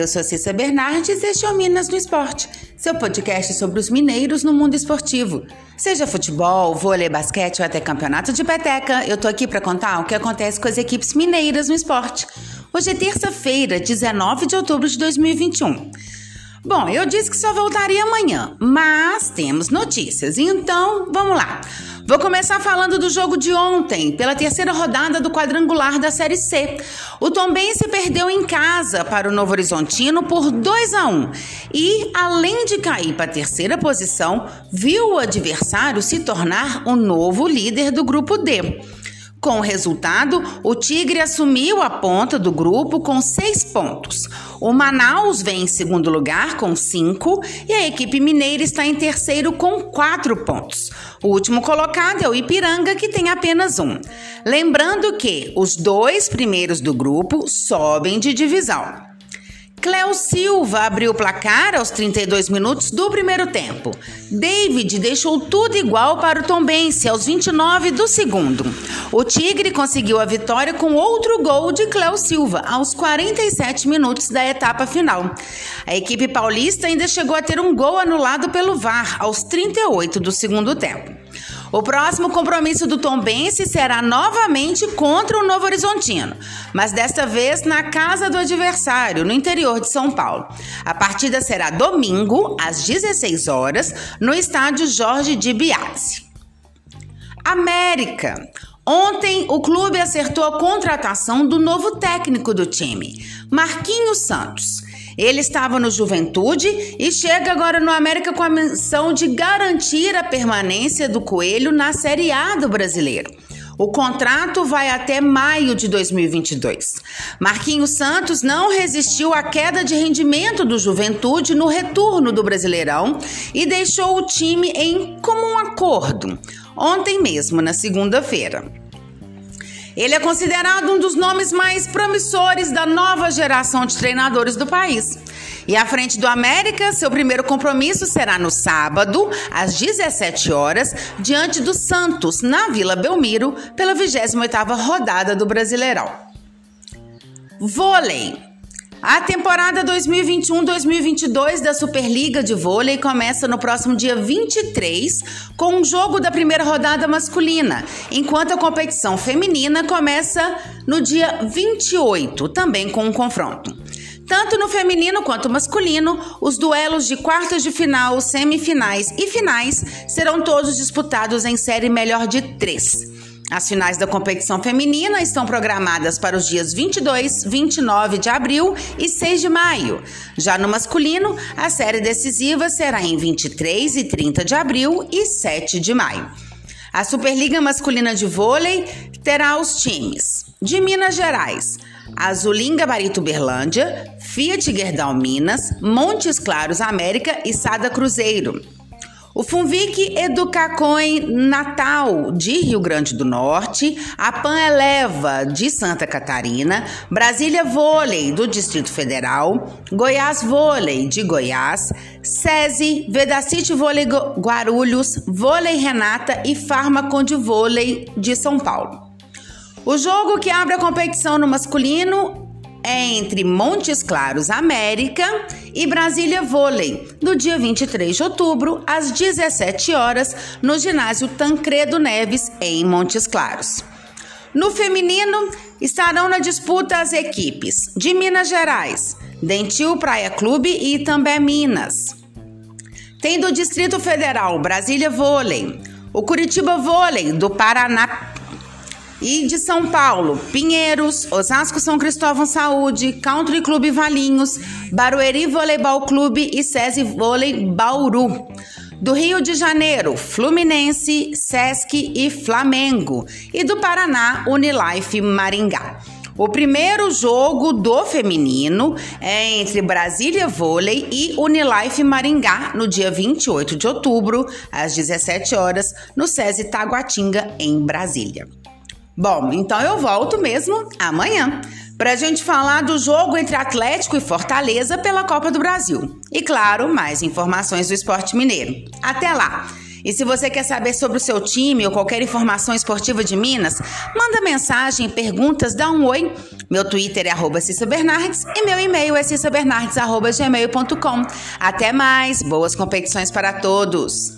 eu sou Cissa Bernardes e este é o Minas no Esporte, seu podcast sobre os mineiros no mundo esportivo. Seja futebol, vôlei, basquete ou até campeonato de peteca, eu tô aqui para contar o que acontece com as equipes mineiras no esporte. Hoje é terça-feira, 19 de outubro de 2021. Bom, eu disse que só voltaria amanhã, mas temos notícias, então vamos lá. Vou começar falando do jogo de ontem, pela terceira rodada do quadrangular da Série C. O Tombense perdeu em casa para o Novo Horizontino por 2 a 1 e, além de cair para a terceira posição, viu o adversário se tornar o novo líder do grupo D. Com o resultado, o Tigre assumiu a ponta do grupo com seis pontos. O Manaus vem em segundo lugar com cinco e a equipe mineira está em terceiro com quatro pontos. O último colocado é o Ipiranga, que tem apenas um. Lembrando que os dois primeiros do grupo sobem de divisão. Cléo Silva abriu o placar aos 32 minutos do primeiro tempo. David deixou tudo igual para o Tombense aos 29 do segundo. O Tigre conseguiu a vitória com outro gol de Cléo Silva aos 47 minutos da etapa final. A equipe paulista ainda chegou a ter um gol anulado pelo VAR aos 38 do segundo tempo. O próximo compromisso do Tombense será novamente contra o Novo Horizontino, mas desta vez na casa do adversário, no interior de São Paulo. A partida será domingo, às 16 horas, no estádio Jorge de Biase. América. Ontem, o clube acertou a contratação do novo técnico do time, Marquinhos Santos. Ele estava no Juventude e chega agora no América com a missão de garantir a permanência do Coelho na Série A do Brasileiro. O contrato vai até maio de 2022. Marquinhos Santos não resistiu à queda de rendimento do Juventude no retorno do Brasileirão e deixou o time em comum acordo, ontem mesmo, na segunda-feira. Ele é considerado um dos nomes mais promissores da nova geração de treinadores do país. E à frente do América, seu primeiro compromisso será no sábado, às 17 horas, diante do Santos, na Vila Belmiro, pela 28ª rodada do Brasileirão. Vôlei. A temporada 2021-2022 da Superliga de Vôlei começa no próximo dia 23 com um jogo da primeira rodada masculina, enquanto a competição feminina começa no dia 28, também com um confronto. Tanto no feminino quanto masculino, os duelos de quartas de final, semifinais e finais serão todos disputados em série melhor de três. As finais da competição feminina estão programadas para os dias 22, 29 de abril e 6 de maio. Já no masculino, a série decisiva será em 23 e 30 de abril e 7 de maio. A Superliga Masculina de Vôlei terá os times de Minas Gerais, Azulim Gabarito Berlândia, Fiat Gerdau Minas, Montes Claros América e Sada Cruzeiro. O Funvic Educacõe Natal de Rio Grande do Norte, a Pan Eleva de Santa Catarina, Brasília Vôlei do Distrito Federal, Goiás Vôlei de Goiás, SESI, Vedacity Vôlei Guarulhos, Vôlei Renata e Farmacon de Vôlei de São Paulo. O jogo que abre a competição no masculino é entre Montes Claros América e Brasília Vôlei, do dia 23 de outubro, às 17 horas, no ginásio Tancredo Neves, em Montes Claros. No feminino, estarão na disputa as equipes de Minas Gerais, Dentil Praia Clube e também Minas. Tem do Distrito Federal Brasília Vôlei, o Curitiba Vôlei do Paraná e de São Paulo, Pinheiros, Osasco São Cristóvão Saúde, Country Clube Valinhos, Barueri Voleibol Clube e SESI Vôlei Bauru. Do Rio de Janeiro, Fluminense, Sesc e Flamengo. E do Paraná, Unilife Maringá. O primeiro jogo do feminino é entre Brasília Vôlei e Unilife Maringá, no dia 28 de outubro, às 17 horas, no SESI Taguatinga, em Brasília. Bom, então eu volto mesmo amanhã para a gente falar do jogo entre Atlético e Fortaleza pela Copa do Brasil. E claro, mais informações do esporte mineiro. Até lá! E se você quer saber sobre o seu time ou qualquer informação esportiva de Minas, manda mensagem, perguntas, dá um oi. Meu Twitter é arroba Bernardes e meu e-mail é cissabernardes.gmail.com. Até mais, boas competições para todos!